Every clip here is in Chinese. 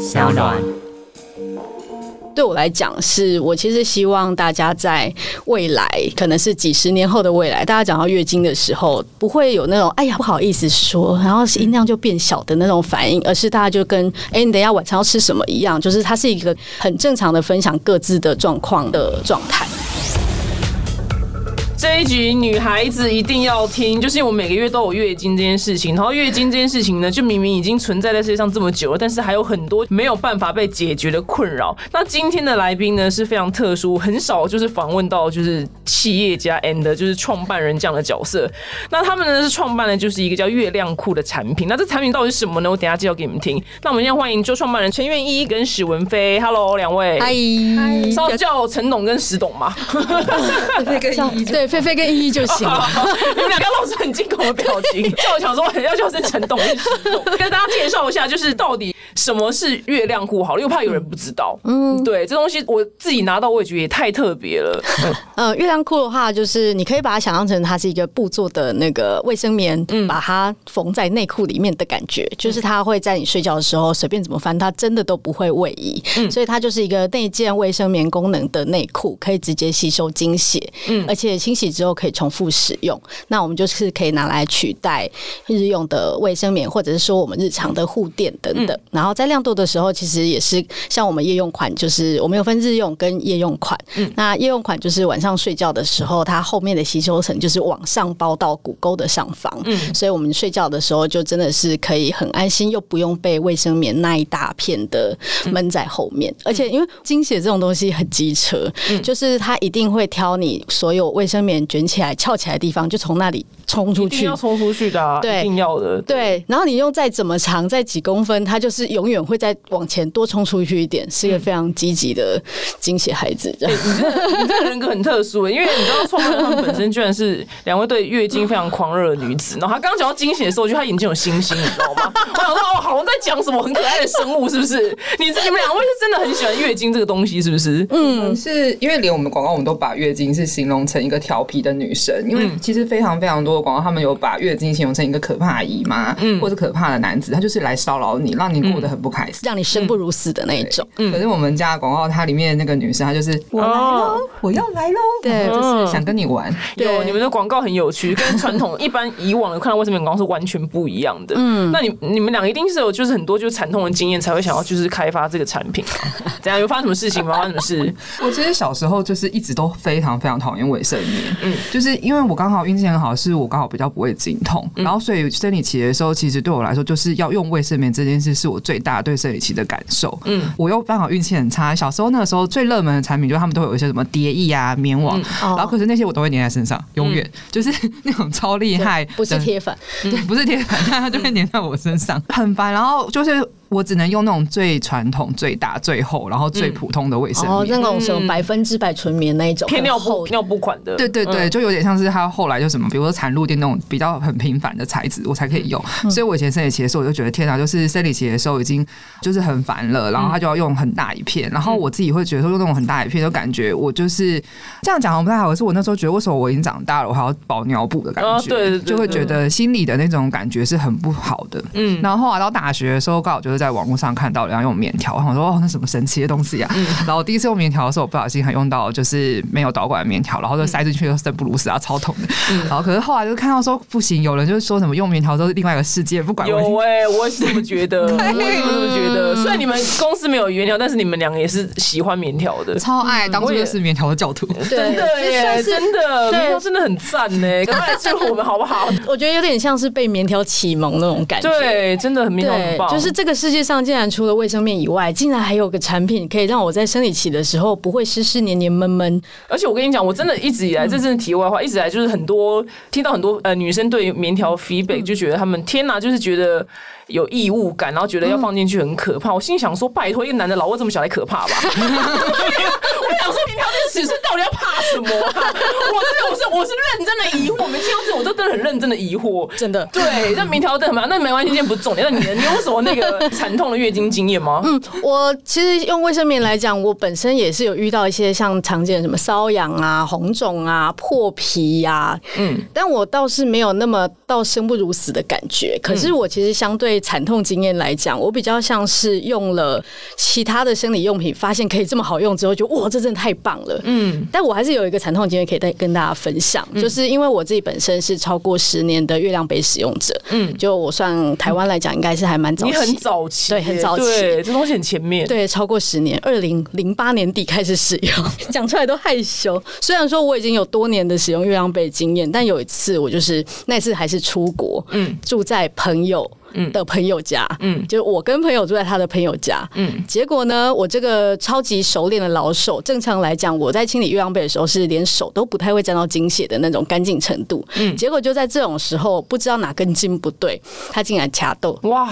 小暖。对我来讲，是我其实希望大家在未来，可能是几十年后的未来，大家讲到月经的时候，不会有那种哎呀不好意思说，然后音量就变小的那种反应，而是大家就跟哎你等一下晚上要吃什么一样，就是它是一个很正常的分享各自的状况的状态。这一局女孩子一定要听，就是因为我每个月都有月经这件事情，然后月经这件事情呢，就明明已经存在在世界上这么久了，但是还有很多没有办法被解决的困扰。那今天的来宾呢是非常特殊，很少就是访问到就是企业家 and 就是创办人这样的角色。那他们呢是创办的就是一个叫月亮裤的产品。那这产品到底是什么呢？我等下介绍给你们听。那我们现在欢迎就创办人陈愿一跟史文飞，Hello 两位，嗨，稍微叫陈董跟史董嘛。对。菲菲跟依依就行了，你们两个露出很惊恐的表情，叫我想说要叫声陈董，跟大家介绍一下，就是到底什么是月亮裤好了，又怕有人不知道。嗯，对，这东西我自己拿到我也觉得也太特别了。嗯，月亮裤的话，就是你可以把它想象成它是一个布做的那个卫生棉，嗯，把它缝在内裤里面的感觉，就是它会在你睡觉的时候随便怎么翻，它真的都不会位移。嗯，所以它就是一个内件卫生棉功能的内裤，可以直接吸收精血，嗯，而且清。洗之后可以重复使用，那我们就是可以拿来取代日用的卫生棉，或者是说我们日常的护垫等等。然后在亮度的时候，其实也是像我们夜用款，就是我们有分日用跟夜用款。嗯那夜用款就是晚上睡觉的时候，它后面的吸收层就是往上包到骨沟的上方，嗯，所以我们睡觉的时候就真的是可以很安心，又不用被卫生棉那一大片的闷在后面。而且因为精血这种东西很机车，就是它一定会挑你所有卫生棉。卷起来、翘起来的地方，就从那里。冲出去要冲出去的，对，一定要的。对，然后你用再怎么长，再几公分，它就是永远会再往前多冲出去一点，是一个非常积极的惊喜孩子。你这你这人格很特殊，因为你知道创办人他们本身居然是两位对月经非常狂热的女子。然后她刚刚讲到惊喜的时候，我觉得她眼睛有星星，你知道吗？我想说哦，好像在讲什么很可爱的生物，是不是？你你们两位是真的很喜欢月经这个东西，是不是？嗯，是因为连我们广告我们都把月经是形容成一个调皮的女神，因为其实非常非常多的广告，他们有把月经形容成一个可怕的姨妈，嗯，或者可怕的男子，他就是来骚扰你，让你过得很不开心，让你生不如死的那一种。嗯可是我们家广告，它里面那个女生，她就是我来喽，我要来喽，对，就是想跟你玩。有你们的广告很有趣，跟传统一般以往的看到卫生棉广告是完全不一样的。嗯，那你你们两个一定是有就是很多就是惨痛的经验，才会想要就是开发这个产品。怎样？有发生什么事情吗？发生什么事？我其实小时候就是一直都非常非常讨厌卫生棉，嗯，就是因为我刚好运气很好，是我刚好比较不会经痛，然后所以生理期的时候，其实对我来说就是要用卫生棉这件事，是我最大对生理期的感受。嗯，我又刚好运气很差，小时候那个时候最热门的产品，就是他们都会有一些什么蝶翼啊、棉网，然后可是那些我都会粘在身上，永远就是 那种超厉害，不是铁粉，对，不是铁粉，但它就会粘在我身上，很烦。然后就是。我只能用那种最传统、最大、最厚，然后最普通的卫生棉，哦，那种什么百分之百纯棉那一种，偏尿布尿布款的。对对对，就有点像是他后来就什么，比如说产褥垫那种比较很平凡的材质，我才可以用。所以我以前生理期的时候，我就觉得天哪，就是生理期的时候已经就是很烦了，然后他就要用很大一片，然后我自己会觉得说用那种很大一片，就感觉我就是这样讲不太好。可是我那时候觉得，为什么我已经长大了，我还要包尿布的感觉？对，就会觉得心里的那种感觉是很不好的。嗯，然后后来到大学的时候，刚好就是在网络上看到。然后用棉条，然后说哦，那什么神奇的东西啊！然后第一次用棉条的时候，我不小心还用到就是没有导管的棉条，然后就塞进去又生不如死啊，超痛的。然后可是后来就看到说不行，有人就是说什么用棉条都是另外一个世界，不管有哎，我也是这么觉得，我也是这么觉得。虽然你们公司没有棉条，但是你们两个也是喜欢棉条的，超爱，当初也是棉条的教徒，真的耶，真的棉条真的很赞呢。赶快来救我们好不好？我觉得有点像是被棉条启蒙那种感觉，对，真的很棉条很棒。就是这个世界上竟然除了卫生面以外，竟然还有个产品可以让我在生理期的时候不会湿湿黏黏闷闷。而且我跟你讲，我真的一直以来，这真的题外话，一直以来就是很多听到很多呃女生对棉条 feedback 就觉得他们天哪，就是觉得。有异物感，然后觉得要放进去很可怕。我心想说：拜托，一个男的老窝这么小，还可怕吧？我想说，棉条这尺寸到底要怕什么？我真的，我是我是认真的疑惑。每听到这，我都真的很认真的疑惑。真的，对，那明条怎么样？那没关系，今天不是重点。那你你有什么那个惨痛的月经经验吗？嗯，我其实用卫生棉来讲，我本身也是有遇到一些像常见的什么瘙痒啊、红肿啊、破皮呀。嗯，但我倒是没有那么到生不如死的感觉。可是我其实相对。惨痛经验来讲，我比较像是用了其他的生理用品，发现可以这么好用之后，就哇，这真的太棒了。嗯，但我还是有一个惨痛经验可以再跟大家分享，就是因为我自己本身是超过十年的月亮杯使用者。嗯，就我算台湾来讲，应该是还蛮早期，你很早期，对，很早期，对，这东西很前面，对，超过十年，二零零八年底开始使用，讲出来都害羞。虽然说我已经有多年的使用月亮杯经验，但有一次我就是那次还是出国，嗯，住在朋友。的朋友家，嗯，就是我跟朋友住在他的朋友家，嗯，结果呢，我这个超级熟练的老手，正常来讲，我在清理月亮杯的时候是连手都不太会沾到精血的那种干净程度，嗯，结果就在这种时候，不知道哪根筋不对，他竟然掐豆，哇！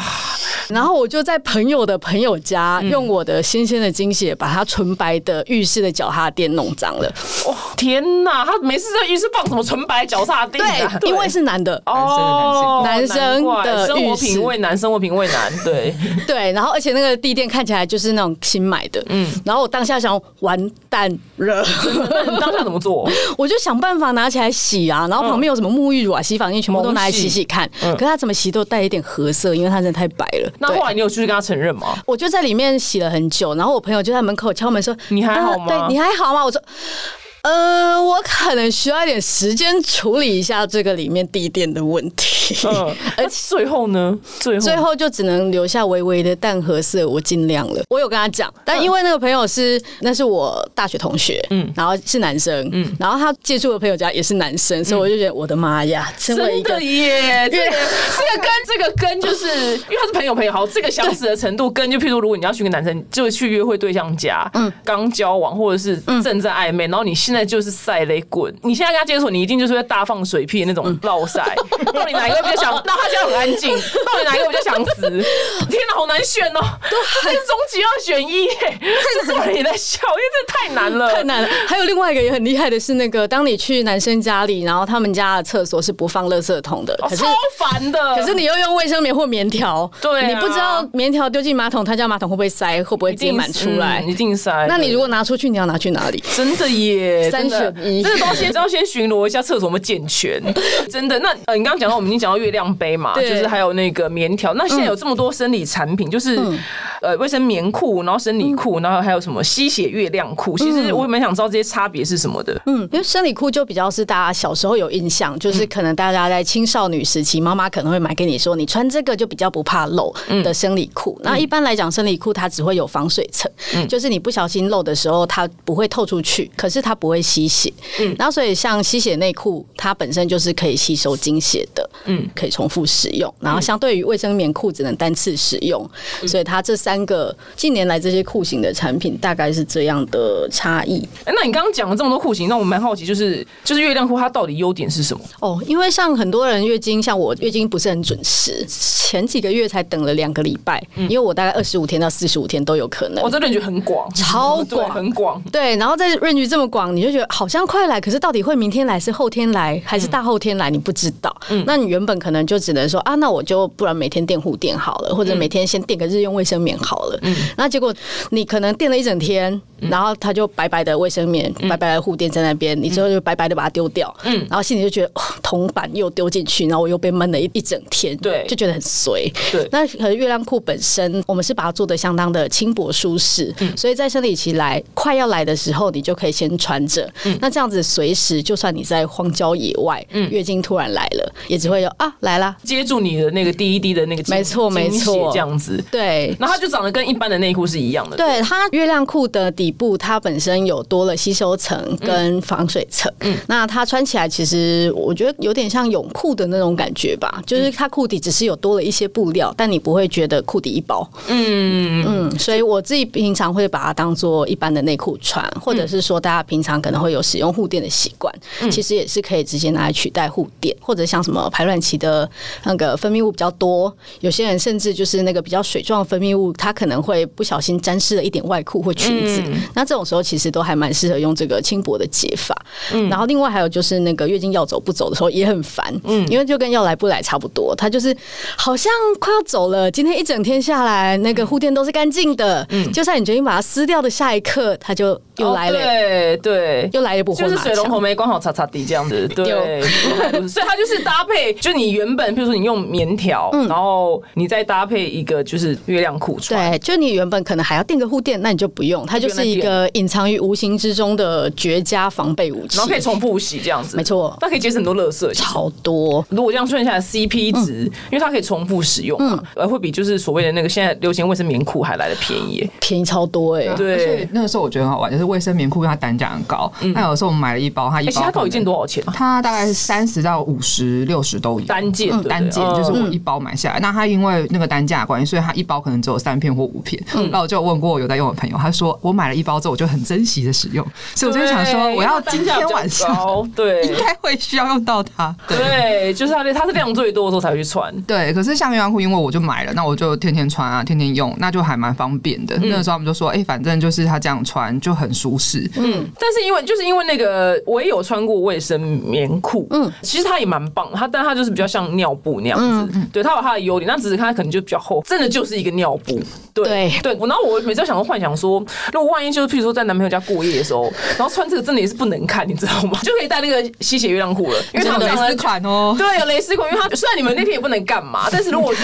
然后我就在朋友的朋友家用我的新鲜的精血把他纯白的浴室的脚踏垫弄脏了，哇！天哪，他没事在浴室放什么纯白脚踏垫？对，因为是男的。哦，男生的生活品味男，生活品味男，对 对，然后而且那个地垫看起来就是那种新买的，嗯，然后我当下想完蛋了，你当下怎么做？我就想办法拿起来洗啊，然后旁边有什么沐浴乳啊、洗发液，全部都拿来洗洗看，可是他怎么洗都带一点褐色，因为他真的太白了。那后来你有出去跟他承认吗？我就在里面洗了很久，然后我朋友就在门口敲门说：“你还好吗？对你还好吗？”我说。呃，我可能需要一点时间处理一下这个里面地垫的问题。嗯，而 最后呢，最后最后就只能留下微微的淡褐色。我尽量了，我有跟他讲，但因为那个朋友是那是我大学同学，嗯，然后是男生，嗯，然后他借住的朋友家也是男生，所以我就觉得我的妈呀，真的耶！这个这个跟这个跟就是 因为他是朋友朋友，好，这个相似的程度跟就譬如如果你要去跟男生就去约会对象家，嗯，刚交往或者是正在暧昧，然后你现在。就是赛雷滚！你现在跟他接触，你一定就是会大放水屁的那种暴晒。到底哪一个比较想？那他家很安静。到底哪一个比较想死？天哪，好难选哦！这是终极二选一。这是你在笑，因为这太难了，太难了。还有另外一个也很厉害的是，那个当你去男生家里，然后他们家的厕所是不放垃圾桶的，超烦的。可是你又用卫生棉或棉条，对，你不知道棉条丢进马桶，他家马桶会不会塞？会不会直接满出来？一定塞。那你如果拿出去，你要拿去哪里？真的耶。三选一，这个都先要先巡逻一下厕所有没有健全。真的，那呃，你刚刚讲到我们已经讲到月亮杯嘛，就是还有那个棉条。那现在有这么多生理产品，就是呃卫生棉裤，然后生理裤，然后还有什么吸血月亮裤。其实我也蛮想知道这些差别是什么的。嗯，因为生理裤就比较是大家小时候有印象，就是可能大家在青少女时期，妈妈可能会买给你说，你穿这个就比较不怕漏的生理裤。那一般来讲，生理裤它只会有防水层，就是你不小心漏的时候，它不会透出去，可是它不会吸。血，嗯，然后所以像吸血内裤，它本身就是可以吸收精血的，嗯，可以重复使用。然后相对于卫生棉裤只能单次使用，所以它这三个近年来这些裤型的产品大概是这样的差异。哎，那你刚刚讲了这么多裤型，那我蛮好奇，就是就是月亮裤它到底优点是什么？哦，因为像很多人月经，像我月经不是很准时，前几个月才等了两个礼拜，因为我大概二十五天到四十五天都有可能。我这 range 很广，超广，很广。对，然后在 range 这么广，你就觉得好。好像快来，可是到底会明天来是后天来还是大后天来？你不知道。嗯，那你原本可能就只能说啊，那我就不然每天垫护垫好了，或者每天先垫个日用卫生棉好了。嗯，那结果你可能垫了一整天，然后它就白白的卫生棉、白白的护垫在那边，你最后就白白的把它丢掉。嗯，然后心里就觉得铜板又丢进去，然后我又被闷了一一整天。对，就觉得很随。对，那可能月亮裤本身，我们是把它做的相当的轻薄舒适，所以在生理期来快要来的时候，你就可以先穿着。嗯，那这样子随。时，就算你在荒郊野外，嗯，月经突然来了，也只会有啊来了，接住你的那个第一滴的那个，没错没错，这样子，对，那它就长得跟一般的内裤是一样的。对，它月亮裤的底部，它本身有多了吸收层跟防水层，嗯，那它穿起来其实我觉得有点像泳裤的那种感觉吧，就是它裤底只是有多了一些布料，但你不会觉得裤底一包，嗯。嗯，所以我自己平常会把它当做一般的内裤穿，或者是说大家平常可能会有使用护垫的习。习惯其实也是可以直接拿来取代护垫，或者像什么排卵期的那个分泌物比较多，有些人甚至就是那个比较水状分泌物，它可能会不小心沾湿了一点外裤或裙子。那这种时候其实都还蛮适合用这个轻薄的解法。嗯然后另外还有就是那个月经要走不走的时候也很烦，嗯，因为就跟要来不来差不多，它就是好像快要走了，今天一整天下来那个护垫都是干净的，嗯，就算你决定把它撕掉的下一刻，它就。又来了，对对。又来了，不就是水龙头没关好，擦擦地这样子，对，所以它就是搭配，就你原本，比如说你用棉条，然后你再搭配一个就是月亮裤穿，对，就你原本可能还要垫个护垫，那你就不用，它就是一个隐藏于无形之中的绝佳防备武器，然后可以重复洗这样子，没错，它可以节省很多垃圾，超多。如果这样算下来，CP 值，因为它可以重复使用嘛，而会比就是所谓的那个现在流行卫生棉裤还来的便宜，便宜超多哎。对，那个时候我觉得很好玩，就是卫生棉裤它单价很高，那有时候我们买了一包，它一包它到底件多少钱？它大概是三十到五十、六十都有单件，单件就是我一包买下来。那它因为那个单价关系，所以它一包可能只有三片或五片。那我就问过有在用的朋友，他说我买了一包之后，我就很珍惜的使用，所以我就想说，我要今天晚上对 应该会需要用到它。对，就是它，它是量最多的时候才会去穿。对，可是像月亮裤，因为我就买了，那我就天天穿啊，天天用，那就还蛮方便的。那个时候他们就说，哎，反正就是它这样穿就很舒适。嗯，但是因为就是因为那个我也有穿过卫生棉裤，嗯，其实它也蛮棒，它但它就是比较像尿布那样子，对，它有它的优点，那只是它可能就比较厚，真的就是一个尿布。对对，然后我每次想说幻想说，如果万一就是譬如说在男朋友家过夜的时候，然后穿这个真的也是不能看，你知道吗？就可以带那个吸血月亮裤了，因为它有蕾丝款哦。对，有蕾丝款，因为它虽然你们那天也不能干嘛，但是如果是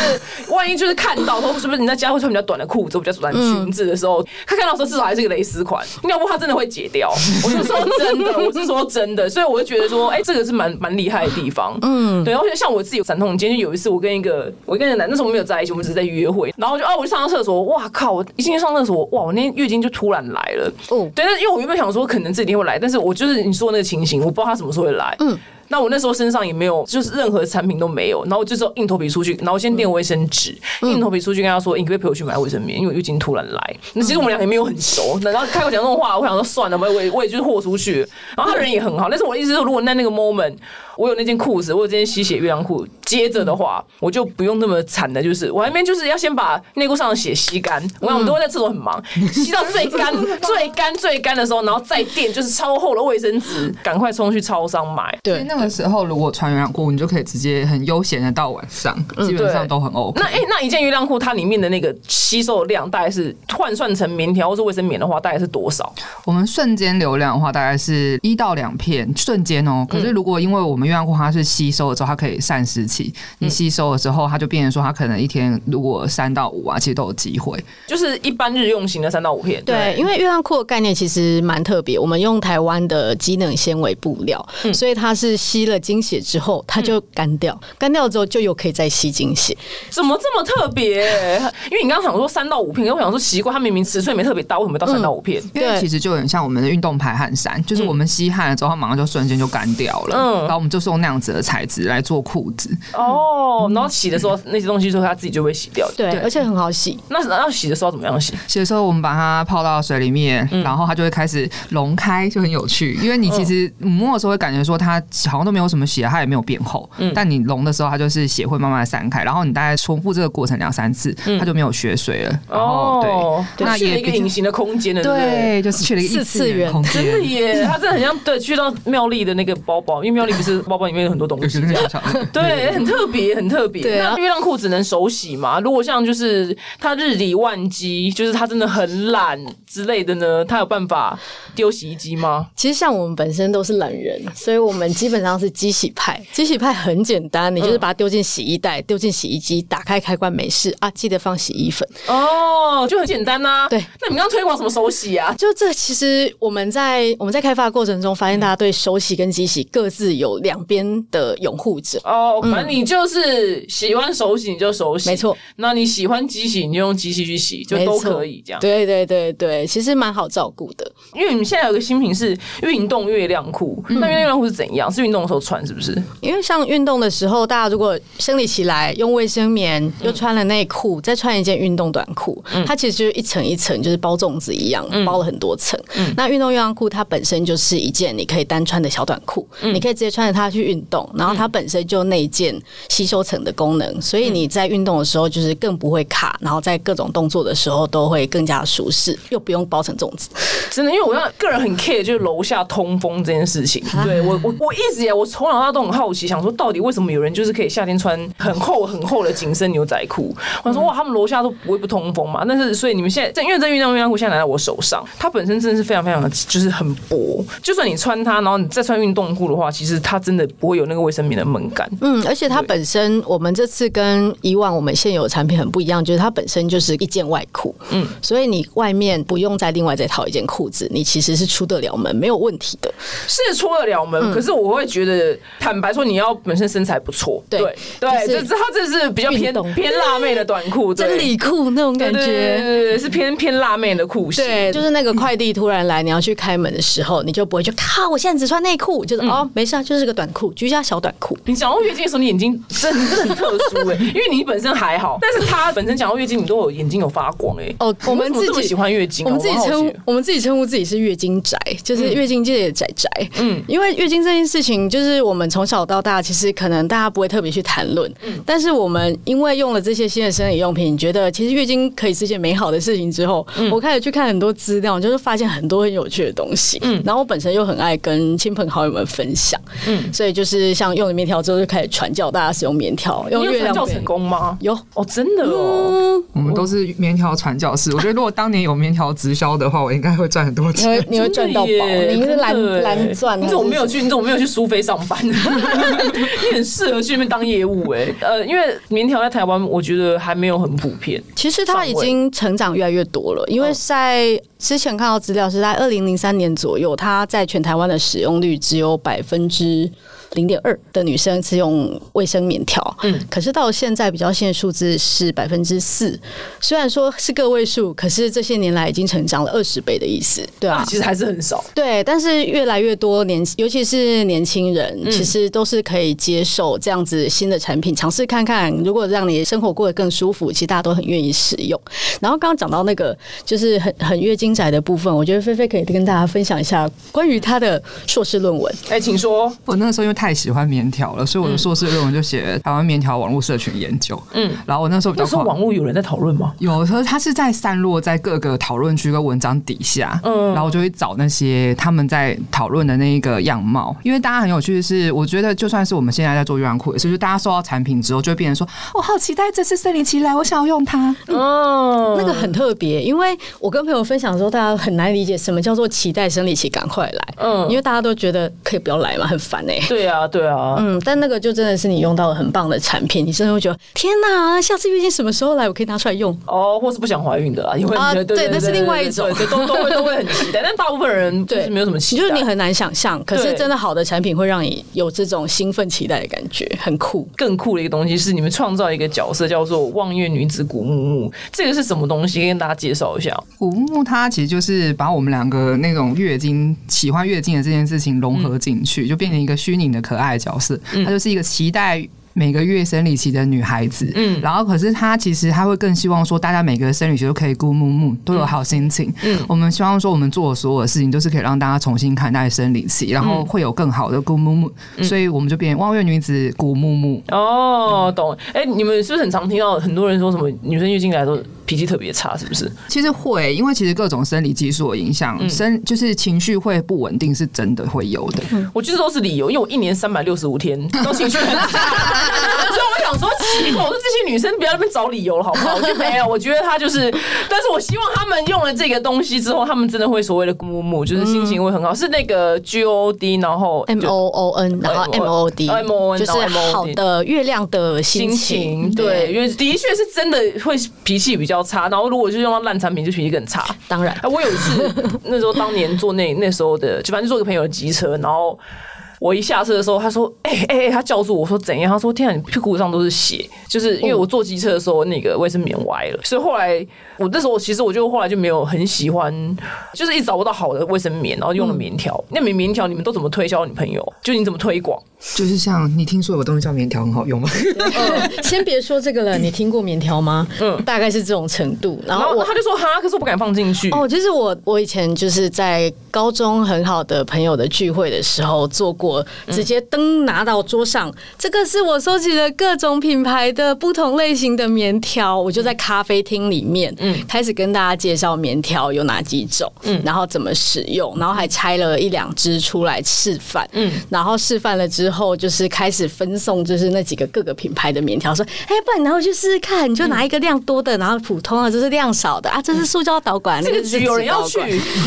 万一就是看到，说是不是你在家会穿比较短的裤子，比较短裙子的时候，他看到说至少还是一个蕾丝款，要不他真的会解掉。我是说真的，我是说真的，所以我就觉得说，哎，这个是蛮蛮厉害的地方。嗯，对。然后像我自己有闪痛，今天有一次我跟一个我跟一个男，那时候我们没有在一起，我们只是在约会，然后就啊，我就上厕所，哇靠，我一进去上厕所，哇，我那天月经就突然来了。哦，对，那因为我原本想说可能这几天会来，但是我就是你说那个情形，我不知道他什么时候会来。嗯。那我那时候身上也没有，就是任何产品都没有，然后我就说硬头皮出去，然后先垫卫生纸，硬头皮出去跟他说，你可以陪我去买卫生棉，因为月经突然来。那其实我们俩也没有很熟，然后开口讲这种话，我想说算了，我也我也就是豁出去。然后他人也很好，但是我意思是，如果在那个 moment。我有那件裤子，我有这件吸血月亮裤。接着的话，我就不用那么惨的，就是我那边就是要先把内裤上的血吸干。我想我们都会在厕所很忙，吸到最干、最干、最干的时候，然后再垫就是超厚的卫生纸，赶快冲去超商买。对，那个时候如果穿月亮裤，你就可以直接很悠闲的到晚上，基本上都很 OK。那哎，那一件月亮裤它里面的那个吸收量大概是换算成棉条或是卫生棉的话，大概是多少？我们瞬间流量的话，大概是一到两片瞬间哦。可是如果因为我们月亮裤它是吸收了之后，它可以散湿气。你吸收了之后，它就变成说，它可能一天如果三到五啊，其实都有机会。就是一般日用型的三到五片。对，因为月亮裤的概念其实蛮特别，我们用台湾的机能纤维布料，所以它是吸了精血之后，它就干掉，干掉之后就又可以再吸精血。怎么这么特别？因为你刚刚想说三到五片，我想说奇怪，它明明尺寸也没特别大，为什么到三到五片？因为其实就有点像我们的运动排汗衫，就是我们吸汗了之后，它马上就瞬间就干掉了。嗯，然后我们就是用那样子的材质来做裤子。哦，然后洗的时候那些东西说它自己就会洗掉。对，而且很好洗。那要洗的时候怎么样洗？洗的时候我们把它泡到水里面，然后它就会开始溶开，就很有趣。因为你其实摸的时候会感觉说它好像都没有什么血，它也没有变厚。嗯，但你溶的时候，它就是血会慢慢散开，然后你大概重复这个过程两三次，它就没有血水了。哦，对，那也一个隐形的空间的。对，就是去了一个次元空间。真的耶，它真的很像对，去到妙丽的那个包包，因为妙丽不是包包里面有很多东西，对，很特别，很特别。那月亮裤只能手洗嘛？如果像就是他日理万机，就是他真的很懒之类的呢，他有办法丢洗衣机吗？其实像我们本身都是懒人，所以我们基本上是机洗派。机洗派很简单，你就是把它丢进洗衣袋，丢进洗衣机，打开开关没事啊，记得放洗衣粉哦，就很简单呐。对，那你们刚推广什么手洗啊？就这其实我们在我们在开发过程中发现，大家对手洗跟机洗各自有两边的拥护者哦。反正你就是喜欢手洗你就手洗，没错。那你喜欢机洗你就用机器去洗，就都可以这样。对对对对，其实蛮好照顾的。因为你们现在有个新品是运动月亮裤，那月亮裤是怎样？是运动的时候穿是不是？因为像运动的时候，大家如果生理起来用卫生棉，又穿了内裤，再穿一件运动短裤，它其实就是一层一层，就是包粽子一样，包了很多层。那运动月亮裤它本身就是一件你可以单穿的小短裤，你可以直接穿着它。它去运动，然后它本身就内建吸收层的功能，所以你在运动的时候就是更不会卡，然后在各种动作的时候都会更加舒适，又不用包成粽子。真的，因为我要个人很 care 就是楼下通风这件事情。对我我我一直也我从小到大都很好奇，想说到底为什么有人就是可以夏天穿很厚很厚的紧身牛仔裤？我想说哇，他们楼下都不会不通风嘛？但是所以你们现在在因为这运动运动裤现在拿在我手上，它本身真的是非常非常的就是很薄，就算你穿它，然后你再穿运动裤的话，其实它真的不会有那个卫生棉的门感。嗯，而且它本身我们这次跟以往我们现有的产品很不一样，就是它本身就是一件外裤，嗯，所以你外面不用再另外再套一件裤子，你其实是出得了门没有问题的。是出得了门，可是我会觉得，坦白说，你要本身身材不错，对。对，就是这这它这是比较偏偏辣妹的短裤，真理裤那种感觉。对对觉。对对，是偏偏辣妹的裤型。对，就是那个快递突然来，你要去开门的时候，你就不会就靠，我现在只穿内裤，就是、哦，没事啊，就是个短裤，居家小短裤。你讲到月经的时候，你眼睛真的很特殊哎、因为你本身还好，但是他本身讲到月经，你都有眼睛有发光哎、哦，我们自己喜欢月经啊、我们自己称我们自己称呼自己是月经宅，就是月经界的宅宅。嗯，因为月经这件事情，就是我们从小到大，其实可能大家不会特别去谈论。嗯，但是我们因为用了这些新的生理用品，觉得其实月经可以是件美好的事情之后，我开始去看很多资料，就是发现很多很有趣的东西。嗯，然后我本身又很爱跟亲朋好友们分享。嗯，所以就是像用了棉条之后，就开始传教大家使用棉条，用你有月亮棉传教成功吗？有。哦，真的哦。我们都是棉条传教士。我觉得如果当年有棉条直销的话，我应该会赚很多钱。你会赚到宝，你是蓝蓝钻。你怎么没有去？你怎么没有去苏菲上班？你很适合去那边当业务哎。呃，因为棉条在台湾，我觉得还没有很普遍。其实它已经成长越来越多了，因为在之前看到资料是在二零零三年左右，它在全台湾的使用率只有百分之零点二的女生是用卫生棉条，嗯，可是到现在比较现数字是百分之四，虽然说是个位数，可是这些年来已经成长了二十倍的意思，对啊，其实还是很少。对，但是越来越多年，尤其是年轻人，其实都是可以接受这样子新的产品，尝试看看。如果让你生活过得更舒服，其实大家都很愿意使用。然后刚刚讲到那个就是很很月经宅的部分，我觉得菲菲可以跟大家分享一下关于她的硕士论文。哎，请说。我那个时候因为太喜欢棉条了，所以我的硕士论文就写台湾棉条网络社群研究。嗯，然后我那时候比较那时候网络有人在讨论吗？有，可是它是在散落在各个讨论区跟文章底下，嗯，然后我就会找那些他们在讨论的那一个样貌，因为大家很有趣的是，我觉得就算是我们现在在做月亮裤，也是，就大家收到产品之后，就会变成说，我好期待这次生理期来，我想要用它。哦，那个很特别，因为我跟朋友分享的时候，大家很难理解什么叫做期待生理期赶快来，嗯。因为大家都觉得可以不要来嘛，很烦哎、对啊，对啊。嗯，但那个就真的是你用到了很棒的产品，你真的会觉得天哪，下次月经什么时候来，我可以拿出来用。哦，或是不想怀孕的啊，因为啊对对那是另外一种对，对都都会都会很期待，但大部分人就是没有什么期待，就是你很难想象，可是真的好的产品会让你有这种兴奋期待的感觉，很酷。更酷的一个东西是你们创造一个角色叫做望月女子古木木，这个是什么东西？跟大家介绍一下。古木它其实就是把我们两个那种月经喜欢月经的这件事情融合进去，就变成一个虚拟的可爱的角色。她就是一个期待。每个月生理期的女孩子，嗯，然后可是她其实她会更希望说，大家每个生理期都可以顾木木，都有好心情。嗯，我们希望说，我们做的所有的事情都是可以让大家重新看待生理期，然后会有更好的顾木木，所以我们就变望月女子古木木。哦，懂。哎、你们是不是很常听到很多人说什么女生月经来都脾气特别差？是不是？其实会，因为其实各种生理激素的影响，生就是情绪会不稳定，是真的会有的。我觉得都是理由，因为我一年三百六十五天都情绪很差，想说奇怪，我说这些女生不要在那边找理由了，好不好？我就没有，我觉得她就是，但是我希望他们用了这个东西之后，他们真的会所谓的木木，就是心情会很好，是那个 G O D，然后 M 就 O O N，然后 M O O D，M O N，就是好的月亮的心心情，对，因为的确是真的会脾气比较差，然后如果就是用到烂产品，就脾气更差。当然哎，我有一次那时候当年坐那那时候的，就反正就坐个朋友的机车，然后。我一下车的时候，他说：“哎哎哎！”他叫住我我说：“怎样？”他说：“天啊，你屁股上都是血，就是因为我坐机车的时候那个卫生棉歪了，所以后来我那时候其实我就后来就没有很喜欢，就是一直找不到好的卫生棉，然后用了棉条。那棉棉条你们都怎么推销女朋友？就你怎么推广？就是像你听说有个东西叫棉条很好用吗？先别说这个了，你听过棉条吗？嗯，大概是这种程度。然后我然后他就说哈，可是我不敢放进去。哦，就是我我以前就是在高中很好的朋友的聚会的时候做过，直接灯拿到桌上，这个是我收集了各种品牌的不同类型的棉条，我就在咖啡厅里面，嗯，开始跟大家介绍棉条有哪几种，嗯，然后怎么使用，然后还拆了一两只出来示范，嗯，然后示范了之后，就是开始分送，就是那几个各个品牌的棉条，说，哎，不然你拿回去试试看，你就拿一个量多的，然后普通的，这是量少的啊，这是塑胶导管，这个局有人要去。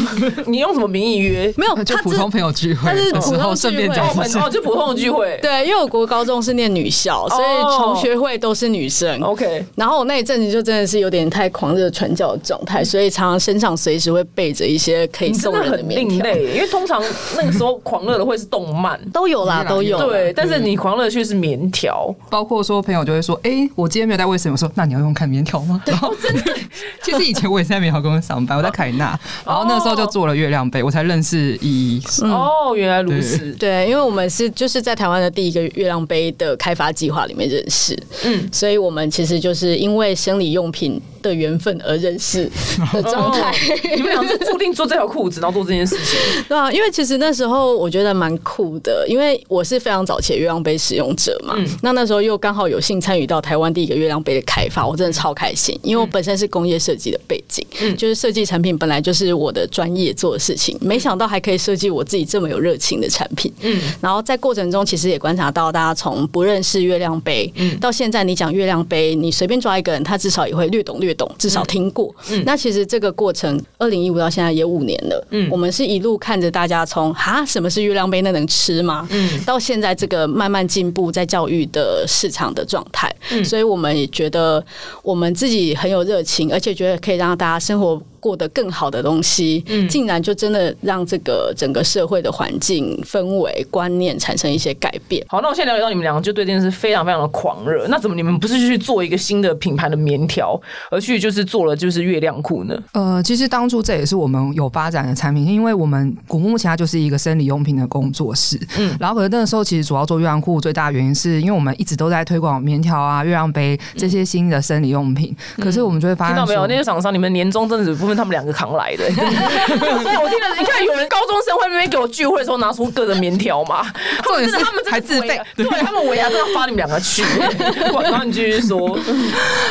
你用什么名义约？没有，就普通朋友聚会。但是普通聚会顺便讲。哦就普通的聚会。对，因为我国高中是念女校，所以同学会都是女生。OK，然后我那一阵子就真的是有点太狂热传教的状态，所以常常身上随时会备着一些可以送人的另类，因为通常那个时候狂热的会是动漫，都有啦，都有。对，但是你狂热的却是棉条。包括说朋友就会说，哎、我今天没有带卫生棉，我说那你要用看棉条吗？然后真的，其实以前我也是在棉条公司上班，我在凯纳，然后那时候就做了月亮杯，我才认识依依。哦，原来如此。对，因为我们是就是在台湾的第一个月亮杯的开发计划里面认识，嗯，所以我们其实就是因为生理用品的缘分而认识 的状态。你们俩是注定做这条裤子，然后做这件事情。对啊，因为其实那时候我觉得蛮酷的，因为我是非常早期的月亮杯使用者嘛。那那时候又刚好有幸参与到台湾第一个月亮杯的开发，我真的超开心，因为我本身是工业设计的背景，嗯就是设计产品本来就是我的专业做的事情，没想到还可以设计我自己这么有热情的产品。嗯，然后在过程中其实也观察到，大家从不认识月亮杯，嗯到现在你讲月亮杯，你随便抓一个人，他至少也会略懂略懂，至少听过。嗯那其实这个过程，二零一五到现在也五年了，嗯，我们是一路看着大家从哈什么是月亮杯，那能吃吗？嗯，到现在这个慢慢进步在教育的市场的状态，嗯所以我们也觉得我们自己很有热情，而且觉得可以让大家生活。过得更好的东西，嗯竟然就真的让这个整个社会的环境氛围观念产生一些改变。好，那我现在了解到你们两个就对这件事非常非常的狂热。那怎么你们不是去做一个新的品牌的棉条，而去就是做了就是月亮裤呢？呃，其实当初这也是我们有发展的产品，因为我们古木其它就是一个生理用品的工作室，嗯，然后可是那个时候其实主要做月亮裤最大的原因是因为我们一直都在推广棉条啊、月亮杯这些新的生理用品，可是我们就会发现听到没有？那些厂商，你们年终增值部分他们两个扛来的。所以我听了，你看有人高中生会那边给我聚会的时候拿出各的棉条嘛，重点是他们这个还自费对他们尾牙都要发你们两个去。然后你继续说，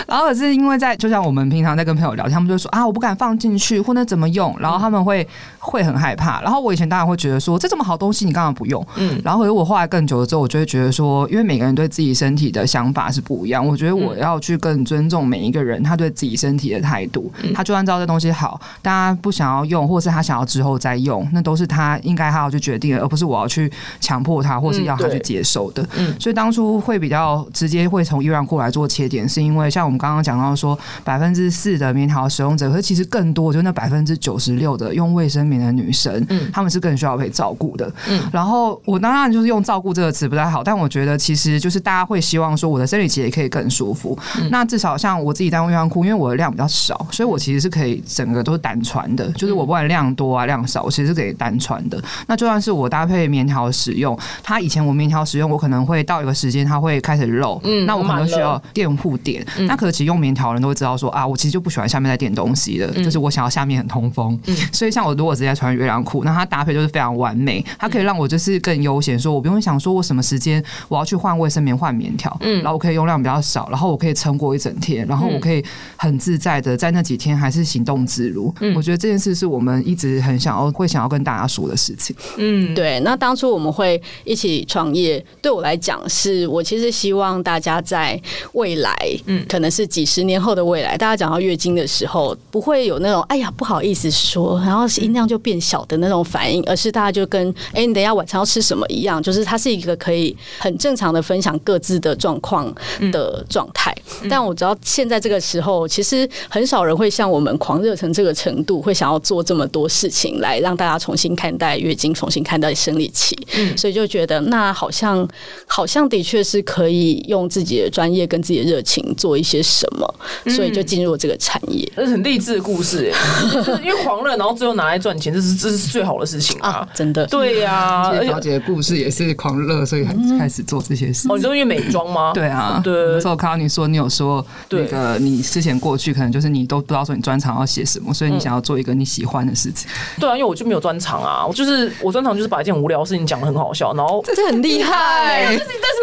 然后可是因为在就像我们平常在跟朋友聊天，他们就说啊，我不敢放进去，或者怎么用，然后他们会会很害怕。然后我以前当然会觉得说，这这么好东西你干嘛不用？嗯，然后可是我后来更久了之后，我就会觉得说，因为每个人对自己身体的想法是不一样，我觉得我要去更尊重每一个人他对自己身体的态度。他就算知道这东西好，大家不想要用，或是他想要之后再用，那都是他应该他要去决定的，而不是我要去强迫他，或是要他去接受的。嗯所以当初会比较直接会从医院裤来做切点，是因为像我们刚刚讲到说百分之四的棉条使用者，可是其实更多就那百分之九十六的用卫生棉的女生，嗯，她们是更需要被照顾的。嗯，然后我当然就是用照顾这个词不太好，但我觉得其实就是大家会希望说我的生理期也可以更舒服。那至少像我自己在用月亮裤，因为我的量比较少，所以我其实是可以整个都是单穿的，就是我不管量多啊量少，我其实是可以单穿的。那就算是我搭配棉条使用，它以前我棉条使用，我可能会到一个时间它会开始漏，嗯那我可能需要垫护垫。那可是其实用棉条的人都会知道说啊，我其实就不喜欢下面再垫东西的，就是我想要下面很通风。嗯。所以像我如果直接穿月亮裤，那它搭配就是非常完美，它可以让我就是更悠闲，说我不用想说我什么时间我要去换卫生棉、换棉条，嗯。然后我可以用量比较少，然后我可以撑过一整天，然后我可以很自在的在那几天还是行动自如。我觉得这件事是我们一直很想要会想要跟大家说的事情。嗯，对，那当初我们会一起创业，对我来讲，是我其实希望大家在未来，嗯，可能是几十年后的未来，大家讲到月经的时候，不会有那种哎呀不好意思说，然后音量就变小的那种反应，而是大家就跟哎、你等一下晚餐要吃什么一样，就是它是一个可以很正常的分享各自的状况的状态。但我知道现在这个时候，其实很少人会像我们狂热成这个程度，会想要做这么多事情来让大家重新看待月经，重新看待生理期，嗯，所以就觉得那好像好像的确是可以用自己的专业跟自己的热情做一些什么，所以就进入这个产业。这是很励志的故事哎，就是因为狂热，然后最后拿来赚钱，这是这是最好的事情啊！真的，对呀，而且小姐的故事也是狂热，所以开始做这些事。哦，你说因为美妆吗？对啊，对。那时候看到你说你有说那个你之前过去可能就是你都不知道说你专长要写什么，所以你想要做一个你喜欢的事情。对啊，因为我就没有专长啊，我就是我专长就是把一件无聊的事情讲的很好笑，然后这是很厉害，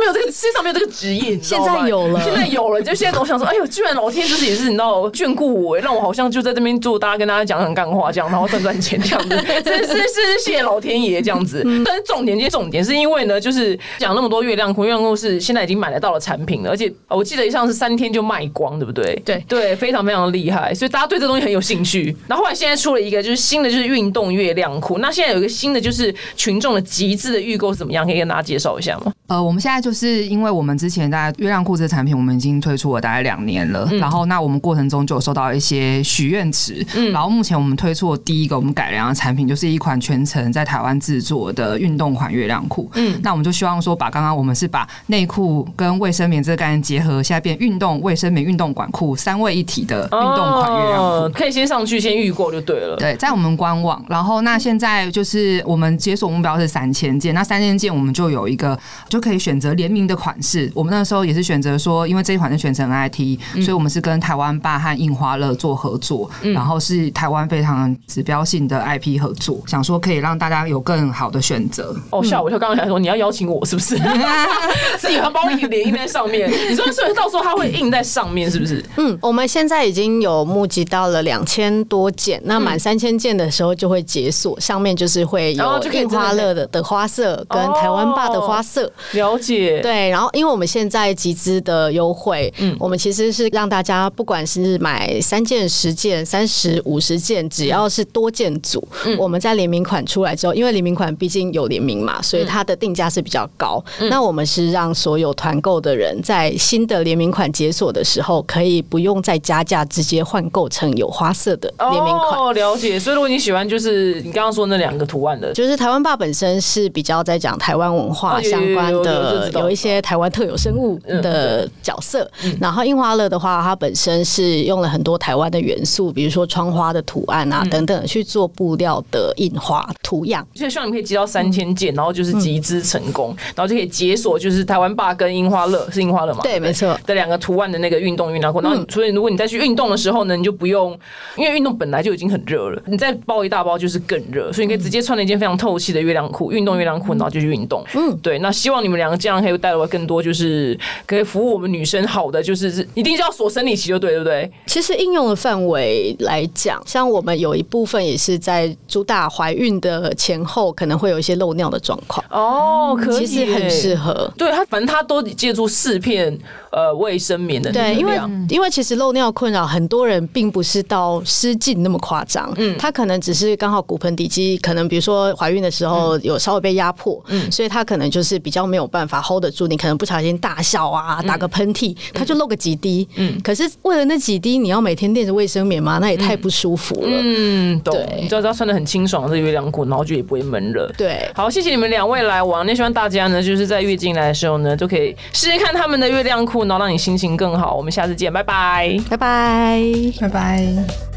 没有这个世界上没有这个职业，现在有了，现在有了，就现在我想说，哎呦，居然老天就是也是你知道眷顾我，让我好像就在这边做，大家跟大家讲讲干话这样，然后赚赚钱这样子，真是是谢谢老天爷这样子。但是重点，今天重点是因为呢，就是讲那么多月亮裤，月亮裤是现在已经买得到的产品了，而且我记得上是三天就卖光，对不对？对对，非常非常的厉害，所以大家对这东西很有兴趣。然后后来现在出了一个就是新的，就是运动月亮裤。那现在有一个新的，就是群众的极致的预购是怎么样？可以跟大家介绍一下吗？呃，我们现在就是因为我们之前大概月亮裤这个产品，我们已经推出了大概两年了。然后那我们过程中就有收到一些许愿池。嗯，然后目前我们推出的第一个我们改良的产品，就是一款全程在台湾制作的运动款月亮裤。嗯，那我们就希望说，把刚刚我们是把内裤跟卫生棉这个概念结合，现在变运动卫生棉、运动管裤三位一体的运动款月亮裤，可以先上去先预购就对了。对，在我们官网。然后那现在就是我们解锁目标是三千件，那三千件我们就有一个。就可以选择联名的款式。我们那时候也是选择说，因为这一款是全程 IT，所以我们是跟台湾爸和印花乐做合作，然后是台湾非常指标性的 IP 合作，想说可以让大家有更好的选择。哦，吓我！就刚刚想说你要邀请我是不是？自己还包你脸印在上面，你说是到时候它会印在上面是不是？嗯，我们现在已经有募集到了两千多件，那满三千件的时候就会解锁，上面就是会有印花乐的的花色跟台湾爸的花色。了解，对，然后因为我们现在集资的优惠，嗯，我们其实是让大家不管是买三件、十件、三十五十件，只要是多件组，我们在联名款出来之后，因为联名款毕竟有联名嘛，所以它的定价是比较高。那我们是让所有团购的人在新的联名款解锁的时候，可以不用再加价，直接换购成有花色的联名款。哦，了解。所以如果你喜欢，就是你刚刚说那两个图案的，就是台湾爸本身是比较在讲台湾文化相关。的有一些台湾特有生物的角色，然后印花乐的话，它本身是用了很多台湾的元素，比如说窗花的图案啊等等，去做布料的印花图样。所以希望你可以集到三千件，然后就是集资成功，然后就可以解锁就是台湾霸跟樱花乐是樱花乐嘛？对，没错的两个图案的那个运动运动裤。然后所以如果你再去运动的时候呢，你就不用，因为运动本来就已经很热了，你再包一大包就是更热，所以你可以直接穿了一件非常透气的月亮裤，运动月亮裤，然后就去运动。嗯，对。那希望你们两个这样可以带来更多，就是可以服务我们女生好的，就是一定要锁生理期就对，对不对？其实应用的范围来讲，像我们有一部分也是在主打怀孕的前后，可能会有一些漏尿的状况。哦，可以，其实很适合。对它，反正它都借助四片呃卫生棉的对，因为因为其实漏尿困扰很多人，并不是到失禁那么夸张。嗯，它可能只是刚好骨盆底肌，可能比如说怀孕的时候有稍微被压迫，嗯，所以它可能就是比较没有办法 hold 得住。你可能不小心大笑啊，打个喷嚏，它就漏个几滴。嗯，可是为了那几滴，你要每天垫着卫生棉吗？那也太不舒服了。嗯，懂。你知道，它穿的很清爽这月亮裤，然后就也不会闷热。对，好，谢谢你们两位来玩。那希望大家呢，就是在月经来的时候呢，都可以试试看他们的月亮裤，然后让你心情更好。我们下次见，拜拜，拜拜，拜拜。